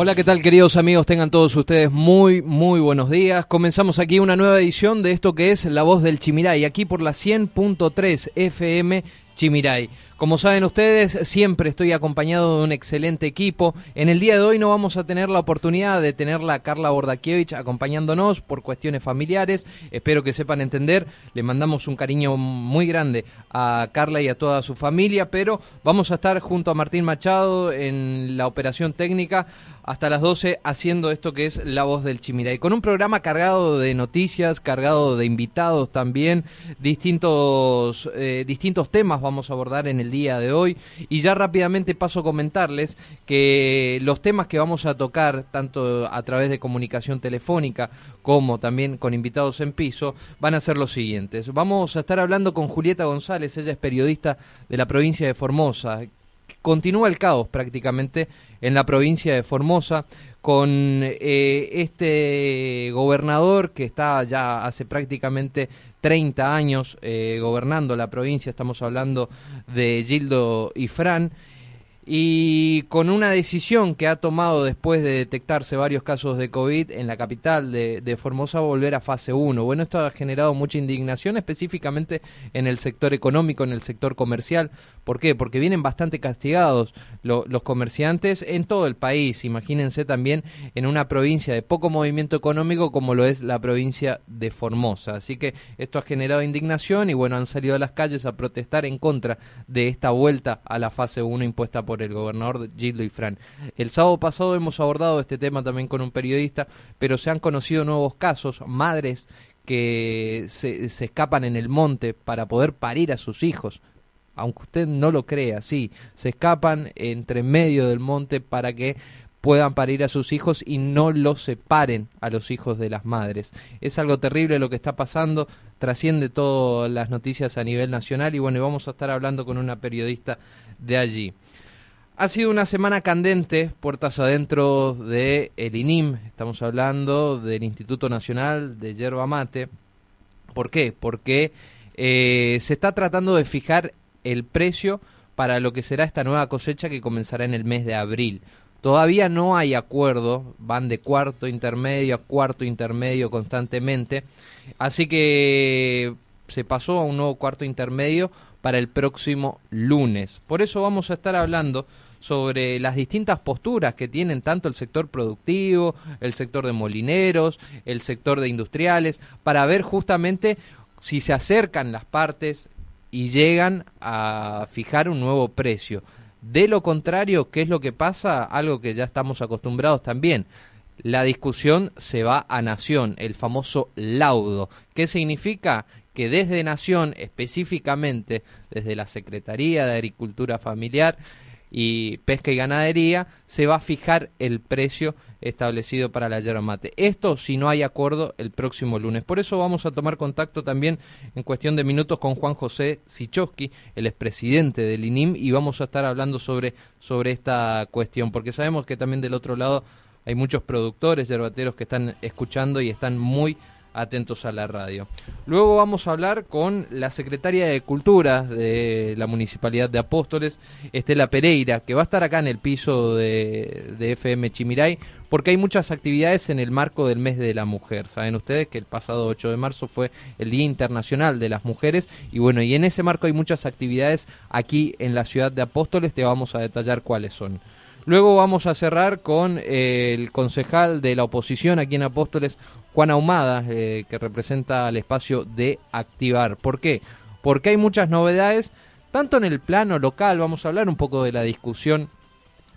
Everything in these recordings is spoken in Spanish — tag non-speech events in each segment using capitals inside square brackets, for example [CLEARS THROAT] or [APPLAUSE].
Hola, ¿qué tal queridos amigos? Tengan todos ustedes muy, muy buenos días. Comenzamos aquí una nueva edición de esto que es La Voz del Chimiray, aquí por la 100.3 FM Chimiray. Como saben ustedes, siempre estoy acompañado de un excelente equipo. En el día de hoy no vamos a tener la oportunidad de tenerla a Carla Bordakiewicz acompañándonos por cuestiones familiares. Espero que sepan entender. Le mandamos un cariño muy grande a Carla y a toda su familia, pero vamos a estar junto a Martín Machado en la operación técnica hasta las 12 haciendo esto que es La Voz del Chimiray. Con un programa cargado de noticias, cargado de invitados también, distintos, eh, distintos temas vamos a abordar en el día de hoy. Y ya rápidamente paso a comentarles que los temas que vamos a tocar, tanto a través de comunicación telefónica como también con invitados en piso, van a ser los siguientes. Vamos a estar hablando con Julieta González, ella es periodista de la provincia de Formosa, continúa el caos prácticamente en la provincia de Formosa con eh, este gobernador que está ya hace prácticamente 30 años eh, gobernando la provincia, estamos hablando de Gildo Ifrán, y con una decisión que ha tomado después de detectarse varios casos de COVID en la capital de, Formosa volver a fase 1. Bueno, esto ha generado mucha indignación específicamente en el sector económico, en el sector comercial. ¿Por qué? Porque vienen bastante castigados lo, los comerciantes en todo el país. Imagínense también en una provincia de poco movimiento económico como lo es la provincia de Formosa. Así que esto ha generado indignación y bueno, han salido a las calles a protestar en contra de esta vuelta a la fase 1 impuesta por el gobernador Gildo Ifrán. El sábado pasado hemos abordado este tema también con un periodista, pero se han conocido nuevos casos, madres que se, se escapan en el monte para poder parir a sus hijos. Aunque usted no lo crea, sí, se escapan entre medio del monte para que puedan parir a sus hijos y no los separen a los hijos de las madres. Es algo terrible lo que está pasando, trasciende todas las noticias a nivel nacional y bueno, vamos a estar hablando con una periodista de allí. Ha sido una semana candente, puertas adentro de el INIM, estamos hablando del Instituto Nacional de Yerba Mate. ¿Por qué? Porque eh, se está tratando de fijar el precio para lo que será esta nueva cosecha que comenzará en el mes de abril. Todavía no hay acuerdo, van de cuarto intermedio a cuarto intermedio constantemente, así que se pasó a un nuevo cuarto intermedio para el próximo lunes. Por eso vamos a estar hablando sobre las distintas posturas que tienen tanto el sector productivo, el sector de molineros, el sector de industriales, para ver justamente si se acercan las partes y llegan a fijar un nuevo precio. De lo contrario, ¿qué es lo que pasa? Algo que ya estamos acostumbrados también. La discusión se va a Nación, el famoso laudo. ¿Qué significa? Que desde Nación, específicamente desde la Secretaría de Agricultura Familiar, y Pesca y Ganadería, se va a fijar el precio establecido para la yerba mate. Esto si no hay acuerdo el próximo lunes. Por eso vamos a tomar contacto también en cuestión de minutos con Juan José Sichowski, el expresidente del INIM, y vamos a estar hablando sobre, sobre esta cuestión, porque sabemos que también del otro lado hay muchos productores yerbateros que están escuchando y están muy atentos a la radio. Luego vamos a hablar con la secretaria de Cultura de la Municipalidad de Apóstoles, Estela Pereira, que va a estar acá en el piso de, FM Chimiray, porque hay muchas actividades en el marco del mes de la mujer. Saben ustedes que el pasado 8 de marzo fue el Día Internacional de las Mujeres y bueno, y en ese marco hay muchas actividades aquí en la ciudad de Apóstoles, te vamos a detallar cuáles son. Luego vamos a cerrar con el concejal de la oposición aquí en Apóstoles, Juan Ahumada, eh, que representa el espacio de Activar. ¿Por qué? Porque hay muchas novedades, tanto en el plano local, vamos a hablar un poco de la discusión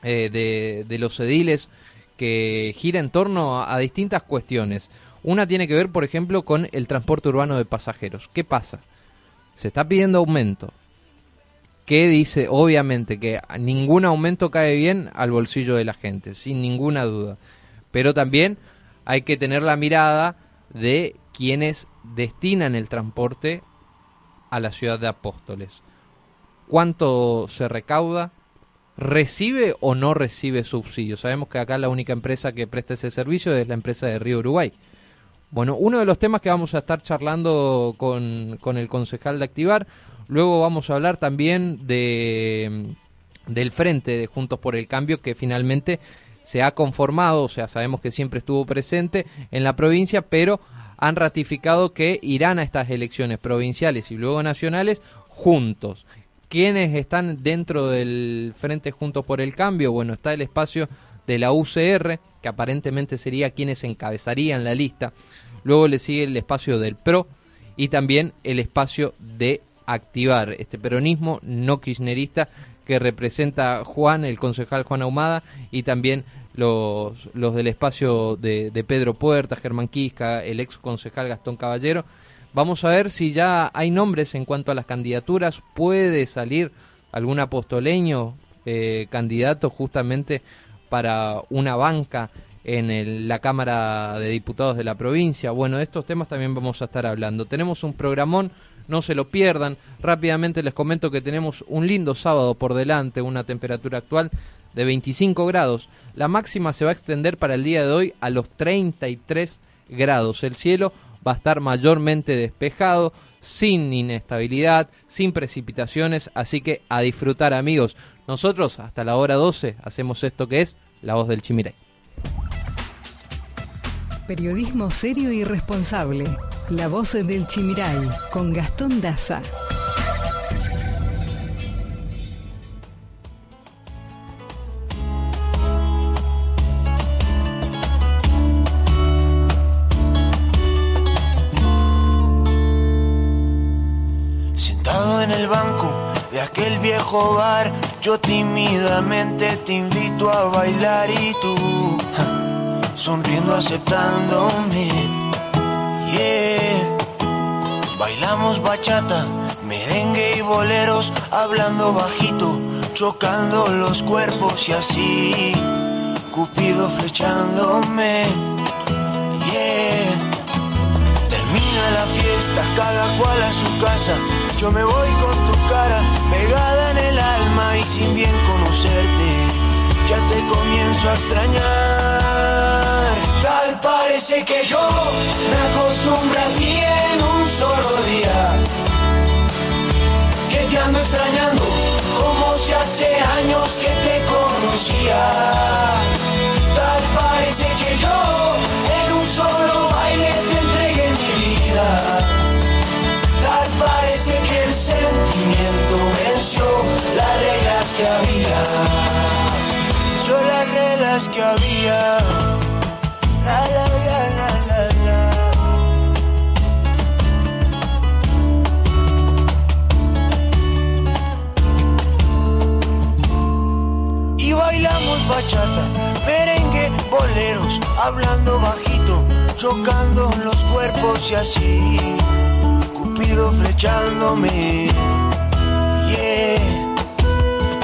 eh, de, los ediles que gira en torno a, a distintas cuestiones. Una tiene que ver, por ejemplo, con el transporte urbano de pasajeros. ¿Qué pasa? Se está pidiendo aumento que dice obviamente que ningún aumento cae bien al bolsillo de la gente, sin ninguna duda. Pero también hay que tener la mirada de quienes destinan el transporte a la ciudad de Apóstoles. ¿Cuánto se recauda? ¿Recibe o no recibe subsidios? Sabemos que acá la única empresa que presta ese servicio es la empresa de Río Uruguay. Bueno, uno de los temas que vamos a estar charlando con, con el concejal de Activar Luego vamos a hablar también de, del frente de Juntos por el Cambio que finalmente se ha conformado, o sea, sabemos que siempre estuvo presente en la provincia, pero han ratificado que irán a estas elecciones provinciales y luego nacionales juntos. ¿Quiénes están dentro del Frente Juntos por el Cambio? Bueno, está el espacio de la UCR, que aparentemente sería quienes encabezarían la lista. Luego le sigue el espacio del PRO y también el espacio de activar este peronismo no kirchnerista que representa Juan, el concejal Juan Ahumada, y también los, los del espacio de, de Pedro Puerta, Germán Quisca, el ex concejal Gastón Caballero. Vamos a ver si ya hay nombres en cuanto a las candidaturas. ¿Puede salir algún apostoleño eh, candidato justamente para una banca en la Cámara de Diputados de la provincia? Bueno, de estos temas también vamos a estar hablando. Tenemos un programón no se lo pierdan. Rápidamente les comento que tenemos un lindo sábado por delante, una temperatura actual de 25 grados. La máxima se va a extender para el día de hoy a los 33 grados. El cielo va a estar mayormente despejado, sin inestabilidad, sin precipitaciones, así que a disfrutar amigos. Nosotros hasta la hora 12 hacemos esto que es La Voz del Chimiray. Periodismo serio y responsable. La voz del Chimiray con Gastón Daza. Sentado en el banco de aquel viejo bar, yo tímidamente te invito a bailar y tú, sonriendo aceptándome Bailamos bachata, merengue y boleros, hablando bajito, chocando los cuerpos y así, Cupido flechándome. Yeah. Termina la fiesta, cada cual a su casa. Yo me voy con tu cara pegada en el alma y sin bien conocerte, ya te comienzo a extrañar parece que yo me acostumbro a ti en un solo día. Que te ando extrañando como si hace años que te conocía. Tal parece que yo en un solo baile te entregué mi vida. Tal parece que el sentimiento venció las reglas que había. Son las reglas que había. Hablando bajito, chocando los cuerpos y así, Cupido flechándome. Yeah,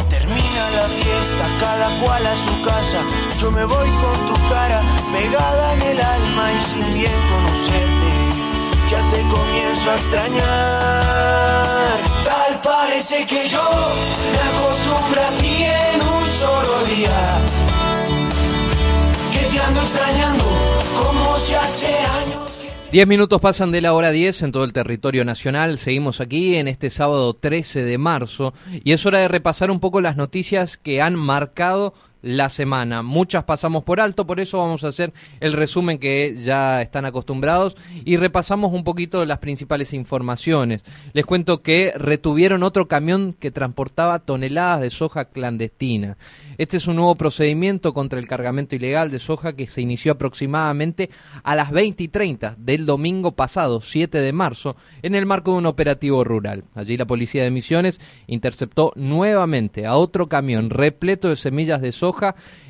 termina la fiesta cada cual a su casa. Yo me voy con tu cara pegada en el alma y sin bien conocerte, ya te comienzo a extrañar. Tal parece que yo me acostumbro a ti en un solo día, extrañando hace años. Diez minutos pasan de la hora 10 en todo el territorio nacional. Seguimos aquí en este sábado 13 de marzo y es hora de repasar un poco las noticias que han marcado la semana. Muchas pasamos por alto, por eso vamos a hacer el resumen que ya están acostumbrados y repasamos un poquito las principales informaciones. Les cuento que retuvieron otro camión que transportaba toneladas de soja clandestina. Este es un nuevo procedimiento contra el cargamento ilegal de soja que se inició aproximadamente a las 20 y 30 del domingo pasado, 7 de marzo, en el marco de un operativo rural. Allí la policía de Misiones interceptó nuevamente a otro camión repleto de semillas de soja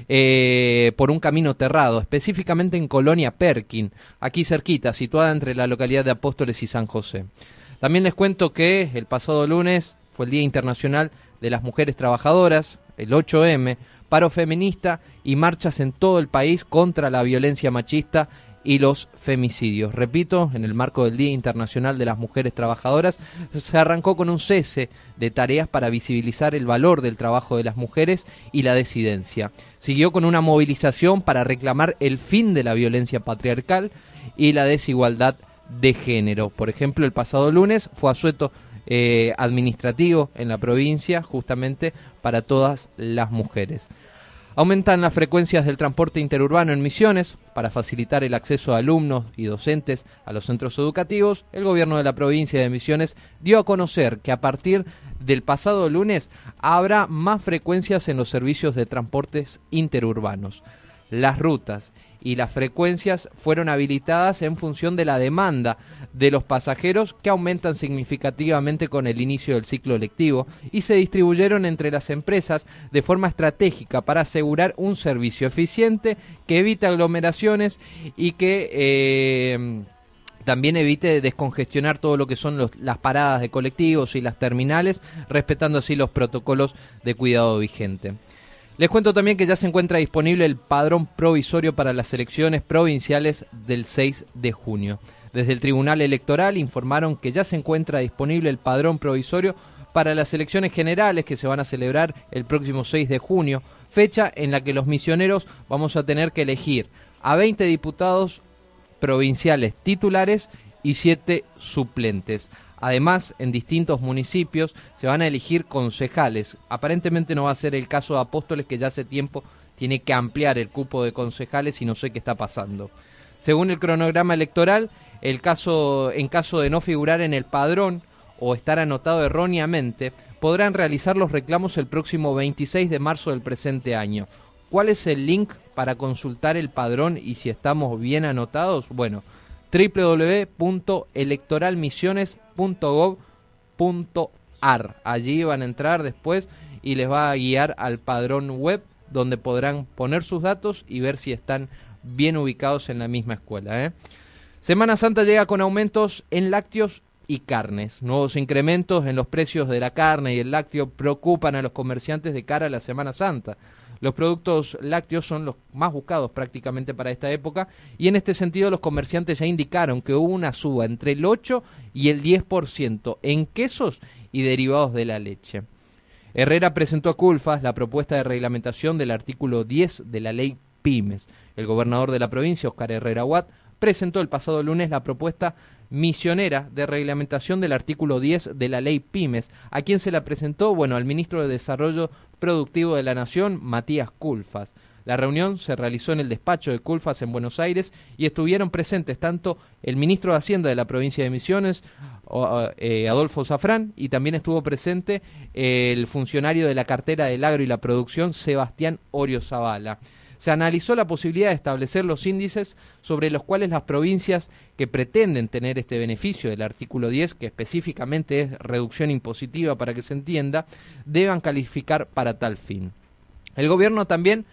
eh, por un camino terrado, específicamente en Colonia Perkin, aquí cerquita, situada entre la localidad de Apóstoles y San José. También les cuento que el pasado lunes fue el Día Internacional de las Mujeres Trabajadoras, el 8M, paro feminista y marchas en todo el país contra la violencia machista y los femicidios. Repito, en el marco del Día Internacional de las Mujeres Trabajadoras, se arrancó con un cese de tareas para visibilizar el valor del trabajo de las mujeres y la desidencia. Siguió con una movilización para reclamar el fin de la violencia patriarcal y la desigualdad de género. Por ejemplo, el pasado lunes fue asueto eh, administrativo en la provincia justamente para todas las mujeres. Aumentan las frecuencias del transporte interurbano en Misiones para facilitar el acceso a alumnos y docentes a los centros educativos. El gobierno de la provincia de Misiones dio a conocer que a partir del pasado lunes habrá más frecuencias en los servicios de transportes interurbanos. Las rutas y las frecuencias fueron habilitadas en función de la demanda de los pasajeros que aumentan significativamente con el inicio del ciclo lectivo y se distribuyeron entre las empresas de forma estratégica para asegurar un servicio eficiente que evite aglomeraciones y que eh, también evite descongestionar todo lo que son las paradas de colectivos y las terminales, respetando así los protocolos de cuidado vigente. Les cuento también que ya se encuentra disponible el padrón provisorio para las elecciones provinciales del 6 de junio. Desde el Tribunal Electoral informaron que ya se encuentra disponible el padrón provisorio para las elecciones generales que se van a celebrar el próximo 6 de junio, fecha en la que los misioneros vamos a tener que elegir a 20 diputados provinciales titulares y 7 suplentes. Además, en distintos municipios se van a elegir concejales. Aparentemente no va a ser el caso de Apóstoles, que ya hace tiempo tiene que ampliar el cupo de concejales y no sé qué está pasando. Según el cronograma electoral, el caso, en caso de no figurar en el padrón o estar anotado erróneamente, podrán realizar los reclamos el próximo 26 de marzo del presente año. ¿Cuál es el link para consultar el padrón y si estamos bien anotados? Bueno, www.electoralmisiones.gov.ar. Allí van a entrar después y les va a guiar al padrón web donde podrán poner sus datos y ver si están bien ubicados en la misma escuela. ¿eh? Semana Santa llega con aumentos en lácteos y carnes. Nuevos incrementos en los precios de la carne y el lácteo preocupan a los comerciantes de cara a la Semana Santa. Los productos lácteos son los más buscados prácticamente para esta época y en este sentido los comerciantes ya indicaron que hubo una suba entre el 8 y el 10% en quesos y derivados de la leche. Herrera presentó a Culfas la propuesta de reglamentación del artículo 10 de la ley Pymes. El gobernador de la provincia, Oscar Herrera Watt, presentó el pasado lunes la propuesta misionera de reglamentación del artículo 10 de la ley Pymes. ¿A quién se la presentó? Bueno, al ministro de Desarrollo Productivo de la Nación, Matías Culfas. La reunión se realizó en el despacho de Culfas en Buenos Aires y estuvieron presentes tanto el ministro de Hacienda de la provincia de Misiones, eh, Adolfo Zafrán, y también estuvo presente el funcionario de la cartera del agro y la producción, Sebastián Orio Zavala se analizó la posibilidad de establecer los índices sobre los cuales las provincias que pretenden tener este beneficio del artículo 10, que específicamente es reducción impositiva para que se entienda, deban calificar para tal fin. El gobierno también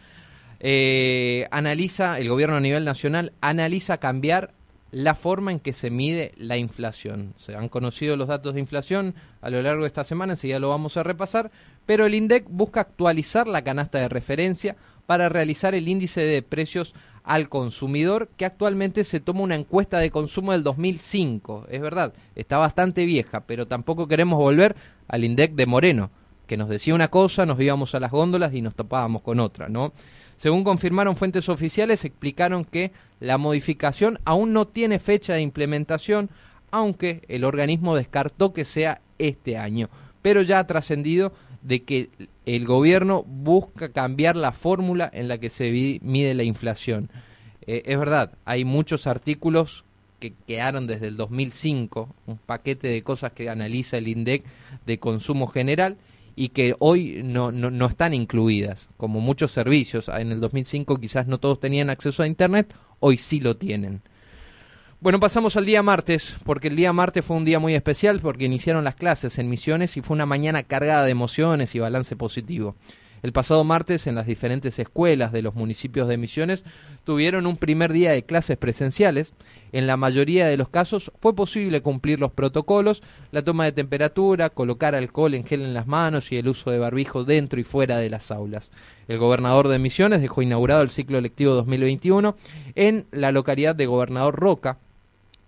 eh, analiza, el gobierno a nivel nacional analiza cambiar la forma en que se mide la inflación. Se han conocido los datos de inflación a lo largo de esta semana, enseguida lo vamos a repasar, pero el INDEC busca actualizar la canasta de referencia para realizar el índice de precios al consumidor, que actualmente se toma una encuesta de consumo del 2005. Es verdad, está bastante vieja, pero tampoco queremos volver al INDEC de Moreno, que nos decía una cosa, nos íbamos a las góndolas y nos topábamos con otra, ¿no? Según confirmaron fuentes oficiales, explicaron que la modificación aún no tiene fecha de implementación, aunque el organismo descartó que sea este año, pero ya ha trascendido de que el gobierno busca cambiar la fórmula en la que se mide la inflación. Eh, es verdad, hay muchos artículos que quedaron desde el 2005, un paquete de cosas que analiza el INDEC de consumo general y que hoy no, no, no, están incluidas, como muchos servicios. En el 2005 quizás no todos tenían acceso a Internet, hoy sí lo tienen. Bueno, pasamos al día martes, porque el día martes fue un día muy especial porque iniciaron las clases en Misiones y fue una mañana cargada de emociones y balance positivo. El pasado martes en las diferentes escuelas de los municipios de Misiones tuvieron un primer día de clases presenciales. En la mayoría de los casos fue posible cumplir los protocolos, la toma de temperatura, colocar alcohol en gel en las manos y el uso de barbijo dentro y fuera de las aulas. El gobernador de Misiones dejó inaugurado el ciclo lectivo 2021 en la localidad de Gobernador Roca,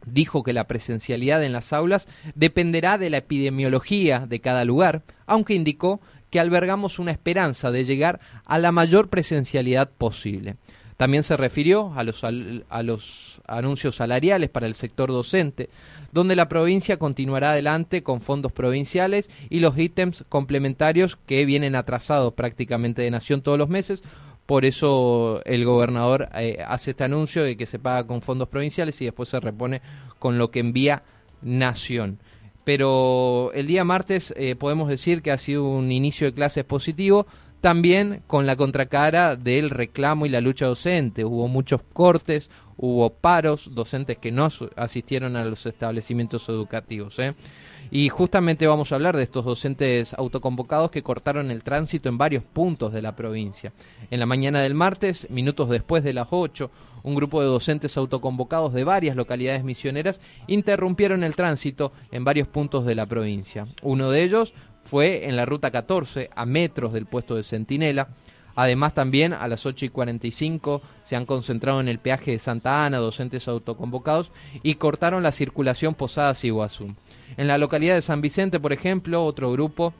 dijo que la presencialidad en las aulas dependerá de la epidemiología de cada lugar, aunque indicó que albergamos una esperanza de llegar a la mayor presencialidad posible. También se refirió a los, anuncios salariales para el sector docente, donde la provincia continuará adelante con fondos provinciales y los ítems complementarios que vienen atrasados prácticamente de Nación todos los meses, por eso el gobernador eh, hace este anuncio de que se paga con fondos provinciales y después se repone con lo que envía Nación. Pero el día martes eh, podemos decir que ha sido un inicio de clases positivo, también con la contracara del reclamo y la lucha docente. Hubo muchos cortes, hubo paros, docentes que no asistieron a los establecimientos educativos. ¿eh? Y justamente vamos a hablar de estos docentes autoconvocados que cortaron el tránsito en varios puntos de la provincia. En la mañana del martes, minutos después de las 8, un grupo de docentes autoconvocados de varias localidades misioneras interrumpieron el tránsito en varios puntos de la provincia. Uno de ellos fue en la ruta 14, a metros del puesto de Centinela. Además, también a las 8 y 45 se han concentrado en el peaje de Santa Ana docentes autoconvocados y cortaron la circulación Posadas y. En la localidad de San Vicente, por ejemplo, otro grupo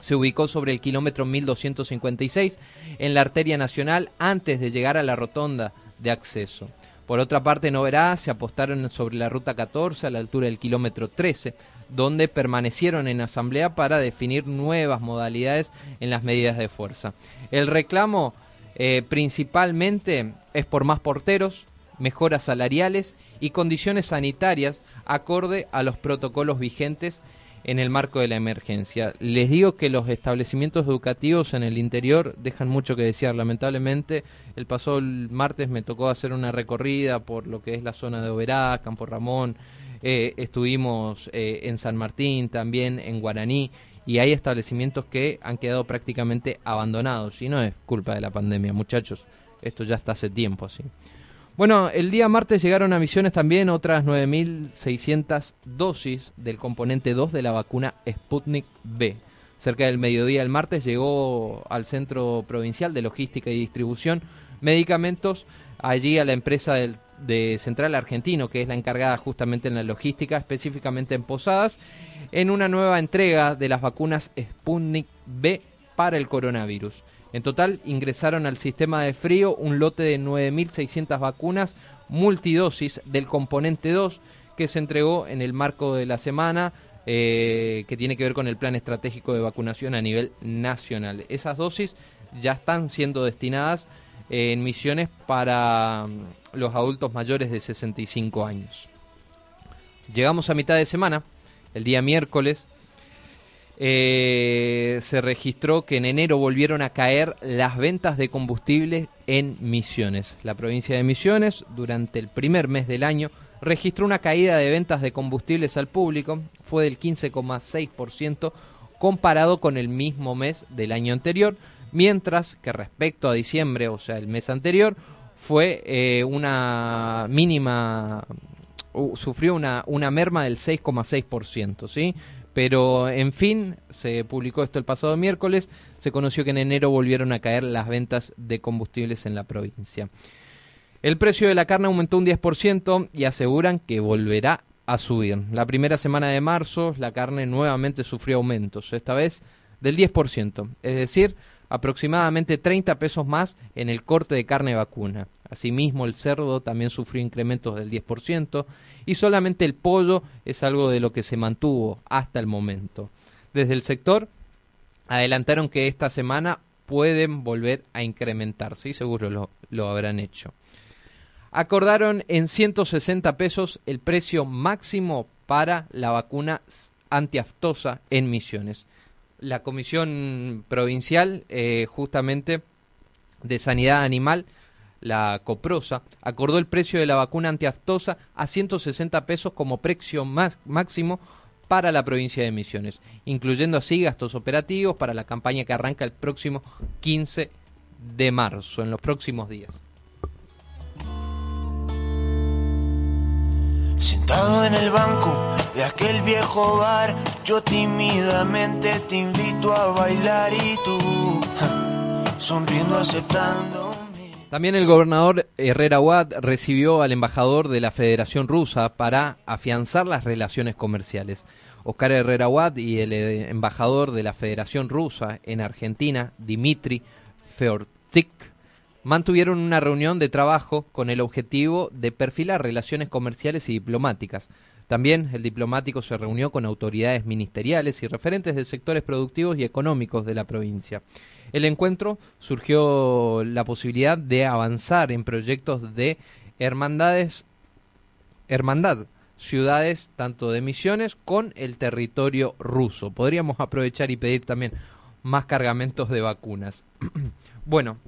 se ubicó sobre el kilómetro 1256 en la arteria nacional antes de llegar a la rotonda de acceso. Por otra parte, en Oberá se apostaron sobre la ruta 14 a la altura del kilómetro 13, donde permanecieron en asamblea para definir nuevas modalidades en las medidas de fuerza. El reclamo eh, principalmente es por más porteros, mejoras salariales y condiciones sanitarias acorde a los protocolos vigentes en el marco de la emergencia. Les digo que los establecimientos educativos en el interior dejan mucho que desear. Lamentablemente, el pasado martes me tocó hacer una recorrida por lo que es la zona de Oberá, Campo Ramón, eh, estuvimos eh, en San Martín, también en Guaraní, y hay establecimientos que han quedado prácticamente abandonados. Y no es culpa de la pandemia, muchachos. Esto ya está hace tiempo así. Bueno, el día martes llegaron a Misiones también otras 9.600 dosis del componente 2 de la vacuna Sputnik B. Cerca del mediodía del martes llegó al Centro Provincial de Logística y Distribución medicamentos allí a la empresa de Central Argentino, que es la encargada justamente en la logística, específicamente en Posadas, en una nueva entrega de las vacunas Sputnik B para el coronavirus. En total ingresaron al sistema de frío un lote de 9.600 vacunas multidosis del componente 2 que se entregó en el marco de la semana eh, que tiene que ver con el plan estratégico de vacunación a nivel nacional. Esas dosis ya están siendo destinadas en misiones para mm, los adultos mayores de 65 años. Llegamos a mitad de semana, el día miércoles, eh, se registró que en enero volvieron a caer las ventas de combustibles en Misiones. La provincia de Misiones, durante el primer mes del año, registró una caída de ventas de combustibles al público, fue del 15,6% comparado con el mismo mes del año anterior, mientras que respecto a diciembre, o sea, el mes anterior, fue eh, una mínima sufrió una, una merma del 6,6%, ¿sí? Pero, en fin, se publicó esto el pasado miércoles, se conoció que en enero volvieron a caer las ventas de combustibles en la provincia. El precio de la carne aumentó un 10% y aseguran que volverá a subir. La primera semana de marzo la carne nuevamente sufrió aumentos, esta vez del 10%, es decir, aproximadamente 30 pesos más en el corte de carne vacuna. Asimismo, el cerdo también sufrió incrementos del 10% y solamente el pollo es algo de lo que se mantuvo hasta el momento. Desde el sector adelantaron que esta semana pueden volver a incrementarse y seguro lo, lo habrán hecho. Acordaron en 160 pesos el precio máximo para la vacuna antiaftosa en Misiones. La Comisión Provincial, eh, justamente de Sanidad Animal, la Coprosa, acordó el precio de la vacuna antiaftosa a 160 pesos como precio máximo para la provincia de Misiones, incluyendo así gastos operativos para la campaña que arranca el próximo 15 de marzo, en los próximos días. Sentado en el banco de aquel viejo bar, yo tímidamente te invito a bailar y tú, sonriendo aceptando también el gobernador Herrera Watt recibió al embajador de la Federación Rusa para afianzar las relaciones comerciales. Oscar Herrera Watt y el eh, embajador de la Federación Rusa en Argentina, Dmitry Feortik, mantuvieron una reunión de trabajo con el objetivo de perfilar relaciones comerciales y diplomáticas. También el diplomático se reunió con autoridades ministeriales y referentes de sectores productivos y económicos de la provincia el encuentro surgió la posibilidad de avanzar en proyectos de hermandades, hermandad, ciudades tanto de misiones con el territorio ruso. Podríamos aprovechar y pedir también más cargamentos de vacunas. [CLEARS THROAT] bueno,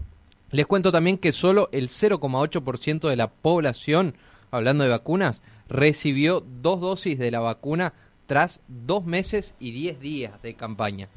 les cuento también que solo el 0,8% de la población, hablando de vacunas, recibió dos dosis de la vacuna tras dos meses y diez días de campaña.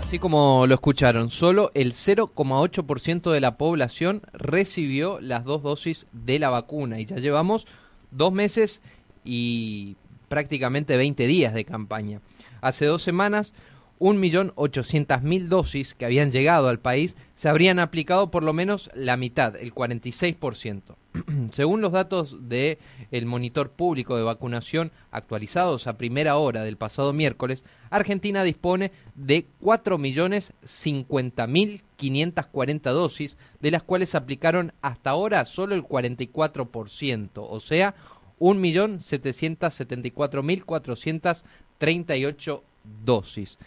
Así como lo escucharon, solo el 0,8% de la población recibió las dos dosis de la vacuna y ya llevamos dos meses y prácticamente 20 días de campaña. Hace dos semanas 1.800.000 dosis que habían llegado al país se habrían aplicado por lo menos la mitad, el 46%. [CLEARS THROAT] Según los datos del el monitor público de vacunación actualizados a primera hora del pasado miércoles, Argentina dispone de 4.050.540 dosis, de las cuales se aplicaron hasta ahora solo el 44%, o sea, 1.774.438 dosis.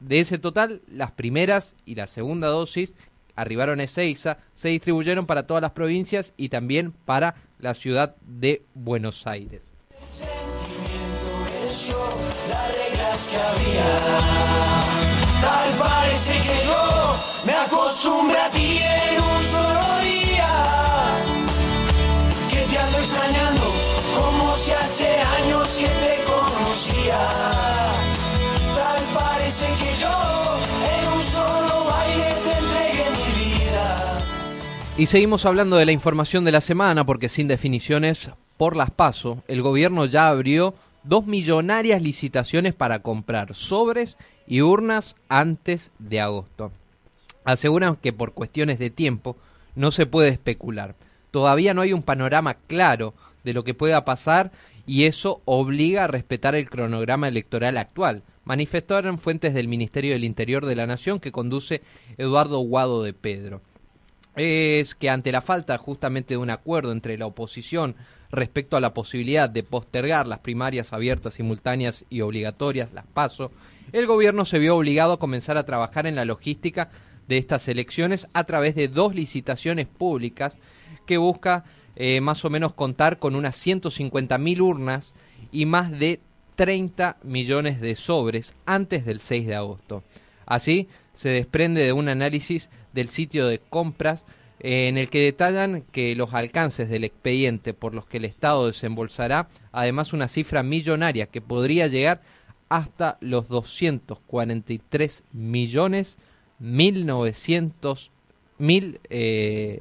De ese total, las primeras y la segunda dosis arribaron a Ezeiza, se distribuyeron para todas las provincias y también para la ciudad de Buenos Aires. Tal parece que yo me acostumbré a ti en Y seguimos hablando de la información de la semana porque sin definiciones por las PASO, el gobierno ya abrió dos millonarias licitaciones para comprar sobres y urnas antes de agosto. Aseguran que por cuestiones de tiempo no se puede especular. Todavía no hay un panorama claro de lo que pueda pasar y eso obliga a respetar el cronograma electoral actual, manifestaron fuentes del Ministerio del Interior de la Nación que conduce Eduardo Guado de Pedro es que ante la falta justamente de un acuerdo entre la oposición respecto a la posibilidad de postergar las primarias abiertas, simultáneas y obligatorias, las PASO, el gobierno se vio obligado a comenzar a trabajar en la logística de estas elecciones a través de dos licitaciones públicas que busca eh, más o menos contar con unas 150 mil urnas y más de 30 millones de sobres antes del 6 de agosto. Así, se desprende de un análisis del sitio de compras eh, en el que detallan que los alcances del expediente por los que el Estado desembolsará además una cifra millonaria que podría llegar hasta los 243 millones 1900 mil, eh,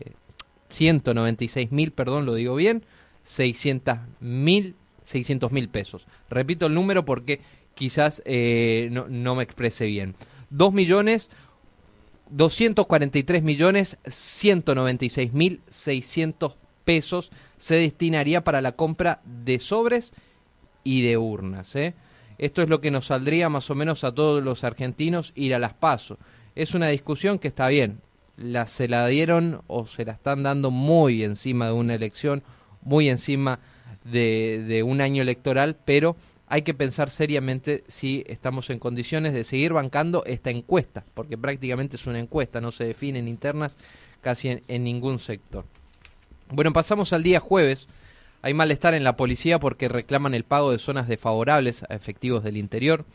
196 mil, perdón, lo digo bien, 600 mil, 600 mil pesos. Repito el número porque quizás eh, no, no, me exprese bien. 2 millones, 243 millones, 196 mil, 600 pesos se destinaría para la compra de sobres y de urnas. ¿eh? Esto es lo que nos saldría más o menos a todos los argentinos ir a las pasos. Es una discusión que está bien. La, se la dieron o se la están dando muy encima de una elección, muy encima de un año electoral, pero hay que pensar seriamente si estamos en condiciones de seguir bancando esta encuesta, porque prácticamente es una encuesta, no se definen internas casi en, en ningún sector. Bueno, pasamos al día jueves. Hay malestar en la policía porque reclaman el pago de zonas desfavorables a efectivos del interior.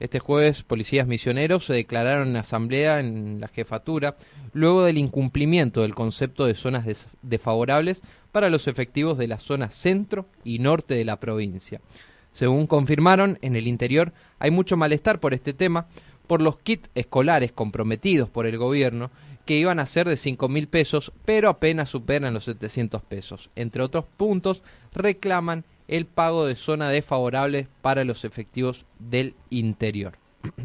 Este jueves, policías misioneros se declararon en asamblea en la jefatura luego del incumplimiento del concepto de zonas desfavorables para los efectivos de la zona centro y norte de la provincia. Según confirmaron, en el interior hay mucho malestar por este tema, por los kits escolares comprometidos por el gobierno que iban a ser de 5 mil pesos, pero apenas superan los 700 pesos. Entre otros puntos, reclaman el pago de zona desfavorable para los efectivos del interior. [CLEARS THROAT]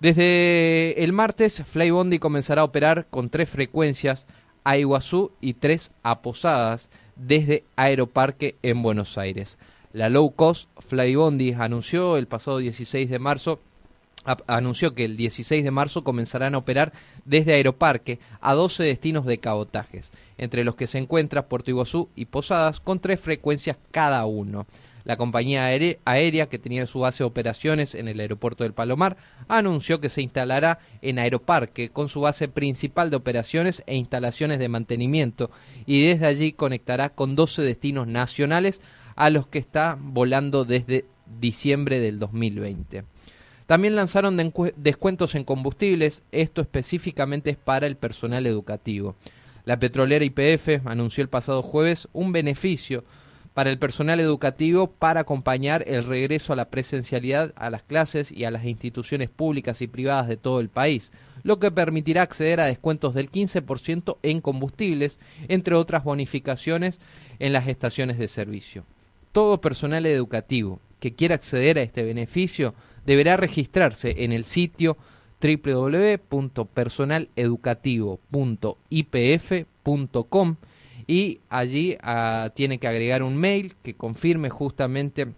Desde el martes, Flybondi comenzará a operar con tres frecuencias a Iguazú y tres a Posadas desde Aeroparque en Buenos Aires. La low cost Flybondi anunció el pasado 16 de marzo anunció que el 16 de marzo comenzarán a operar desde Aeroparque a 12 destinos de cabotajes, entre los que se encuentra Puerto Iguazú y Posadas, con tres frecuencias cada uno. La compañía aérea, que tenía su base de operaciones en el aeropuerto del Palomar, anunció que se instalará en Aeroparque con su base principal de operaciones e instalaciones de mantenimiento y desde allí conectará con 12 destinos nacionales a los que está volando desde diciembre del 2020. También lanzaron descuentos en combustibles, esto específicamente es para el personal educativo. La petrolera IPF anunció el pasado jueves un beneficio para el personal educativo para acompañar el regreso a la presencialidad a las clases y a las instituciones públicas y privadas de todo el país, lo que permitirá acceder a descuentos del 15% en combustibles, entre otras bonificaciones en las estaciones de servicio. Todo personal educativo que quiera acceder a este beneficio deberá registrarse en el sitio www.personaleducativo.ipf.com y allí ah, tiene que agregar un mail que confirme justamente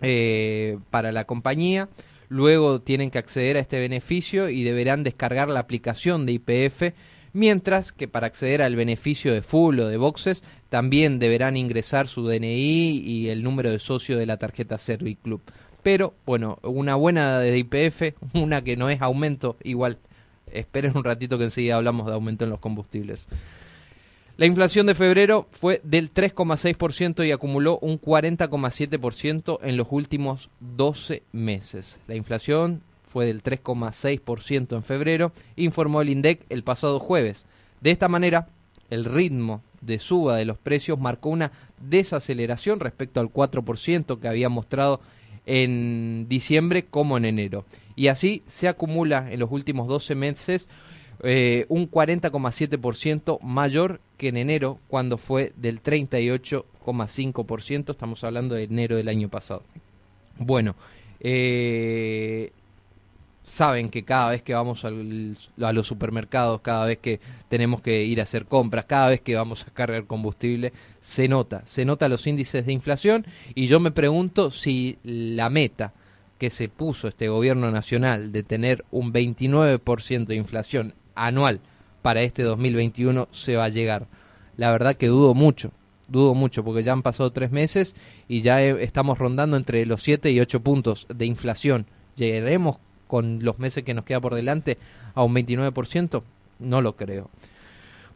eh, para la compañía. Luego tienen que acceder a este beneficio y deberán descargar la aplicación de IPF, mientras que para acceder al beneficio de full o de boxes también deberán ingresar su DNI y el número de socio de la tarjeta Serviclub pero bueno, una buena de IPF, [LAUGHS] una que no es aumento, igual esperen un ratito que enseguida hablamos de aumento en los combustibles. La inflación de febrero fue del 3,6% y acumuló un 40,7% en los últimos 12 meses. La inflación fue del 3,6% en febrero, informó el INDEC el pasado jueves. De esta manera, el ritmo de suba de los precios marcó una desaceleración respecto al 4% que había mostrado en diciembre como en enero. Y así se acumula en los últimos 12 meses eh, un 40,7% mayor que en enero, cuando fue del 38,5%. Estamos hablando de enero del año pasado. Bueno, eh, saben que cada vez que vamos a los supermercados, cada vez que tenemos que ir a hacer compras, cada vez que vamos a cargar combustible, se nota, se nota los índices de inflación y yo me pregunto si la meta que se puso este gobierno nacional de tener un 29% de inflación anual para este 2021 se va a llegar. La verdad que dudo mucho, dudo mucho porque ya han pasado tres meses y ya estamos rondando entre los 7 y 8 puntos de inflación. ¿Llegaremos con los meses que nos queda por delante a un 29%? No lo creo.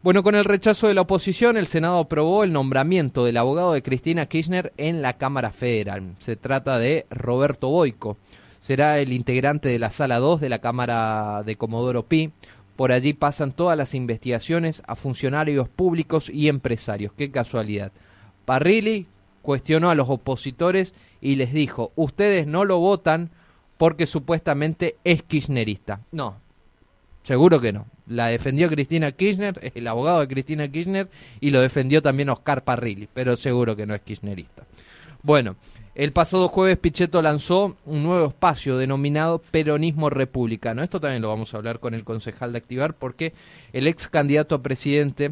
Bueno, con el rechazo de la oposición, el Senado aprobó el nombramiento del abogado de Cristina Kirchner en la Cámara Federal. Se trata de Roberto Boico. Será el integrante de la Sala 2 de la Cámara de Comodoro Pi. Por allí pasan todas las investigaciones a funcionarios públicos y empresarios. Qué casualidad. Parrilli cuestionó a los opositores y les dijo, ustedes no lo votan porque supuestamente es kirchnerista. No, Seguro que no. La defendió Cristina Kirchner, el abogado de Cristina Kirchner, y lo defendió también Oscar Parrilli, pero seguro que no es kirchnerista. Bueno, el pasado jueves Pichetto lanzó un nuevo espacio denominado Peronismo Republicano. Esto también lo vamos a hablar con el concejal de Activar porque el ex candidato a presidente,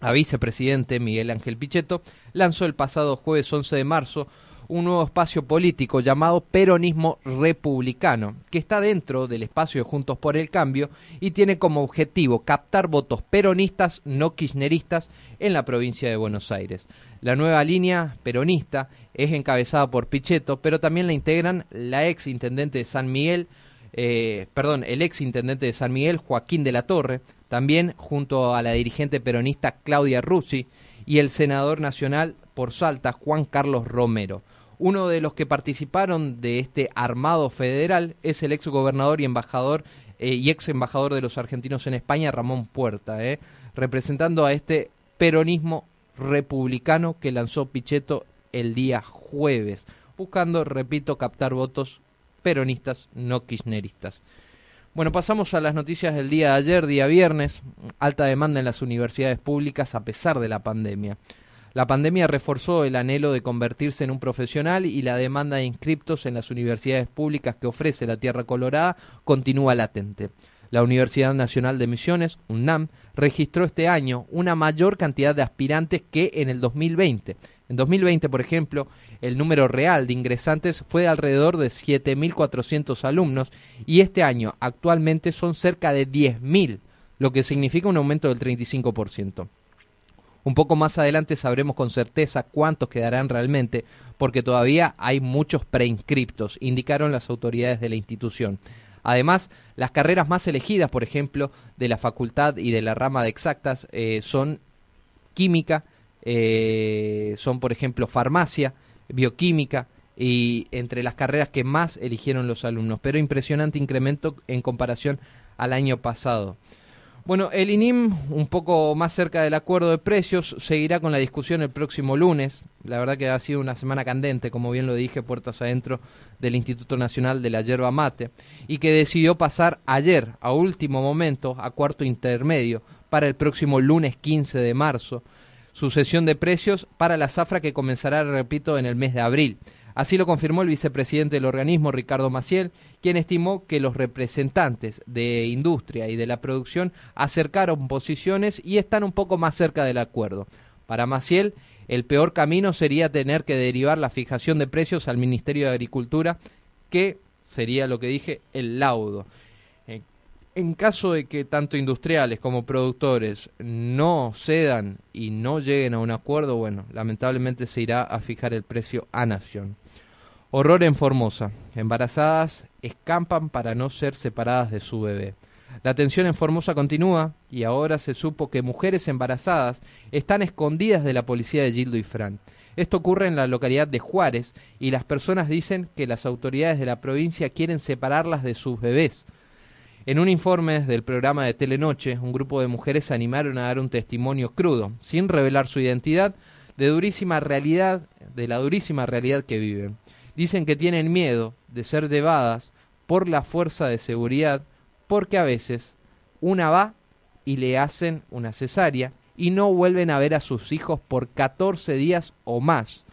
a vicepresidente Miguel Ángel Pichetto, lanzó el pasado jueves 11 de marzo un nuevo espacio político llamado Peronismo Republicano, que está dentro del espacio de Juntos por el Cambio y tiene como objetivo captar votos peronistas, no kirchneristas, en la provincia de Buenos Aires. La nueva línea peronista es encabezada por Pichetto, pero también la integran la ex intendente de San Miguel, eh, perdón, el ex intendente de San Miguel, Joaquín de la Torre, también junto a la dirigente peronista Claudia Russi y el senador nacional por Salta, Juan Carlos Romero. Uno de los que participaron de este armado federal es el ex gobernador y embajador eh, y ex embajador de los argentinos en España, Ramón Puerta, eh, representando a este peronismo republicano que lanzó Pichetto el día jueves, buscando, repito, captar votos peronistas, no kirchneristas. Bueno, pasamos a las noticias del día de ayer, día viernes. Alta demanda en las universidades públicas a pesar de la pandemia. La pandemia reforzó el anhelo de convertirse en un profesional y la demanda de inscriptos en las universidades públicas que ofrece la Tierra Colorada continúa latente. La Universidad Nacional de Misiones, UNAM, registró este año una mayor cantidad de aspirantes que en el 2020. En 2020, por ejemplo, el número real de ingresantes fue de alrededor de 7.400 alumnos y este año actualmente son cerca de 10.000, lo que significa un aumento del 35%. Un poco más adelante sabremos con certeza cuántos quedarán realmente, porque todavía hay muchos preinscriptos, indicaron las autoridades de la institución. Además, las carreras más elegidas, por ejemplo, de la facultad y de la rama de exactas eh, son química, eh, son, por ejemplo, farmacia, bioquímica, y entre las carreras que más eligieron los alumnos, pero impresionante incremento en comparación al año pasado. Bueno, el INIM, un poco más cerca del acuerdo de precios, seguirá con la discusión el próximo lunes. La verdad que ha sido una semana candente, como bien lo dije, puertas adentro del Instituto Nacional de la Yerba Mate, y que decidió pasar ayer, a último momento, a cuarto intermedio, para el próximo lunes 15 de marzo, su sesión de precios para la zafra que comenzará, repito, en el mes de abril. Así lo confirmó el vicepresidente del organismo, Ricardo Maciel, quien estimó que los representantes de industria y de la producción acercaron posiciones y están un poco más cerca del acuerdo. Para Maciel, el peor camino sería tener que derivar la fijación de precios al Ministerio de Agricultura, que sería lo que dije, el laudo. En caso de que tanto industriales como productores no cedan y no lleguen a un acuerdo, bueno, lamentablemente se irá a fijar el precio a nación. Horror en Formosa. Embarazadas escampan para no ser separadas de su bebé. La tensión en Formosa continúa y ahora se supo que mujeres embarazadas están escondidas de la policía de Gildo y Fran. Esto ocurre en la localidad de Juárez y las personas dicen que las autoridades de la provincia quieren separarlas de sus bebés. En un informe del programa de Telenoche, un grupo de mujeres se animaron a dar un testimonio crudo, sin revelar su identidad, de durísima realidad, de la durísima realidad que viven. Dicen que tienen miedo de ser llevadas por la fuerza de seguridad porque a veces una va y le hacen una cesárea y no vuelven a ver a sus hijos por 14 días o más.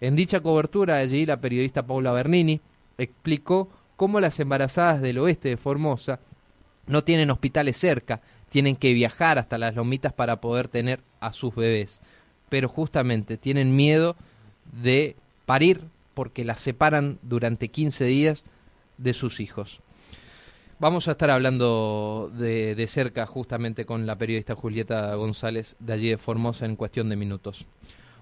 En dicha cobertura allí la periodista Paula Bernini explicó cómo las embarazadas del oeste de Formosa no tienen hospitales cerca, tienen que viajar hasta las lomitas para poder tener a sus bebés, pero justamente tienen miedo de parir porque las separan durante 15 días de sus hijos. Vamos a estar hablando de, de, cerca justamente con la periodista Julieta González de allí de Formosa en cuestión de minutos.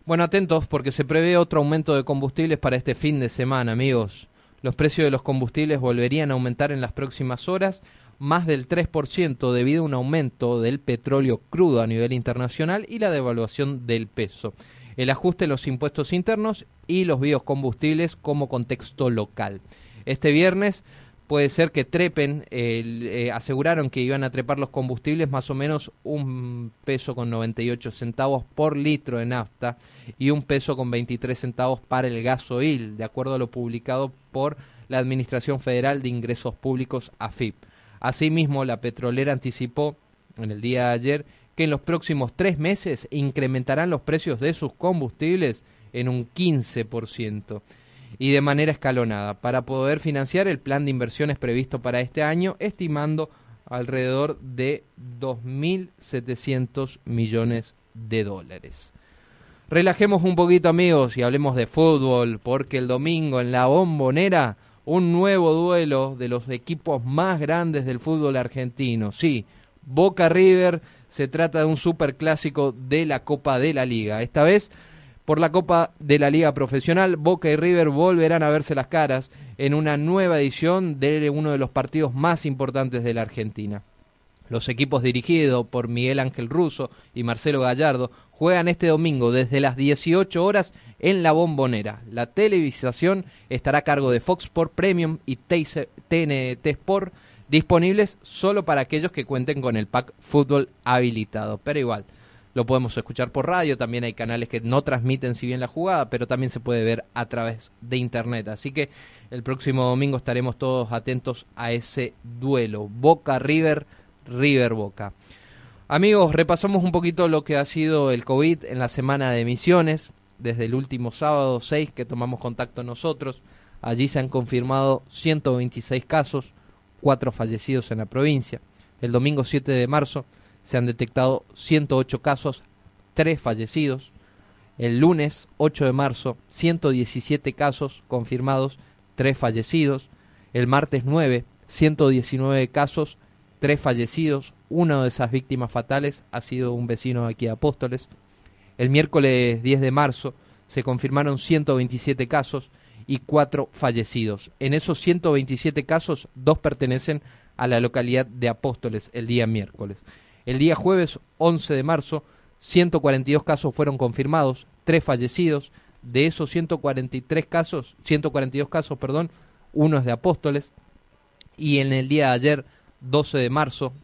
Bueno, atentos porque se prevé otro aumento de combustibles para este fin de semana, amigos. Los precios de los combustibles volverían a aumentar en las próximas horas, más del 3% debido a un aumento del petróleo crudo a nivel internacional y la devaluación del peso el ajuste de los impuestos internos y los biocombustibles como contexto local. Este viernes puede ser que trepen, eh, aseguraron que iban a trepar los combustibles más o menos un peso con 98 centavos por litro de nafta y un peso con 23 centavos para el gasoil, de acuerdo a lo publicado por la Administración Federal de Ingresos Públicos, AFIP. Asimismo, la petrolera anticipó en el día de ayer que en los próximos tres meses incrementarán los precios de sus combustibles en un 15% y de manera escalonada para poder financiar el plan de inversiones previsto para este año, estimando alrededor de 2.700 millones de dólares. Relajemos un poquito amigos y hablemos de fútbol, porque el domingo en la bombonera un nuevo duelo de los equipos más grandes del fútbol argentino. Sí, Boca River se trata de un superclásico de la Copa de la Liga. Esta vez por la Copa de la Liga Profesional, Boca y River volverán a verse las caras en una nueva edición de uno de los partidos más importantes de la Argentina. Los equipos dirigidos por Miguel Ángel Russo y Marcelo Gallardo juegan este domingo desde las 18 horas en la Bombonera. La televisación estará a cargo de Fox Sport Premium y TNT Sport, disponibles solo para aquellos que cuenten con el pack fútbol habilitado. Pero igual, lo podemos escuchar por radio, también hay canales que no transmiten si bien la jugada, pero también se puede ver a través de internet. Así que el próximo domingo estaremos todos atentos a ese duelo. Boca River River Boca. Amigos, repasamos un poquito lo que ha sido el COVID en la semana de emisiones, desde el último sábado 6 que tomamos contacto nosotros. Allí se han confirmado 126 casos, 4 fallecidos en la provincia. El domingo 7 de marzo se han detectado 108 casos, 3 fallecidos. El lunes 8 de marzo, 117 casos confirmados, 3 fallecidos. El martes 9, 119 casos, tres fallecidos. Una de esas víctimas fatales ha sido un vecino aquí de Apóstoles. El miércoles 10 de marzo se confirmaron 127 casos y cuatro fallecidos. En esos 127 casos, dos pertenecen a la localidad de Apóstoles el día miércoles. El día jueves 11 de marzo, 142 casos fueron confirmados, tres fallecidos. De esos 143 casos, 142 casos, perdón, uno es de Apóstoles. Y en el día de ayer, 12 de marzo,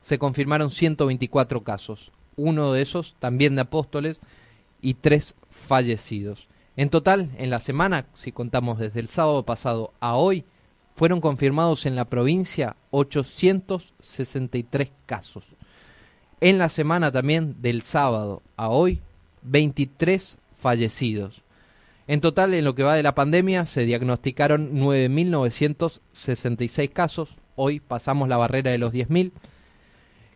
se confirmaron 124 casos, uno de esos también de apóstoles y tres fallecidos. En total, en la semana, si contamos desde el sábado pasado a hoy, fueron confirmados en la provincia 863 casos. En la semana también del sábado a hoy, 23 fallecidos. En total, en lo que va de la pandemia, se diagnosticaron 9.966 casos, Hoy pasamos la barrera de los 10.000.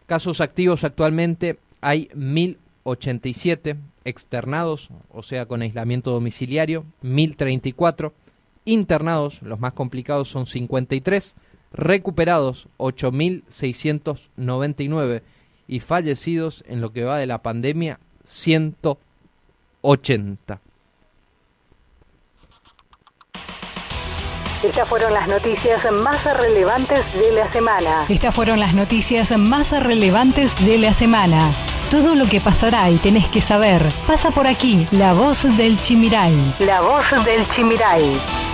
Casos activos actualmente hay 1.087 externados, o sea, con aislamiento domiciliario, 1.034. Internados, los más complicados son 53. Recuperados, 8.699. Y fallecidos en lo que va de la pandemia, 180. Estas fueron las noticias más relevantes de la semana. Estas fueron las noticias más relevantes de la semana. Todo lo que pasará y tenés que saber pasa por aquí. La voz del Chimiray. La voz del Chimiray.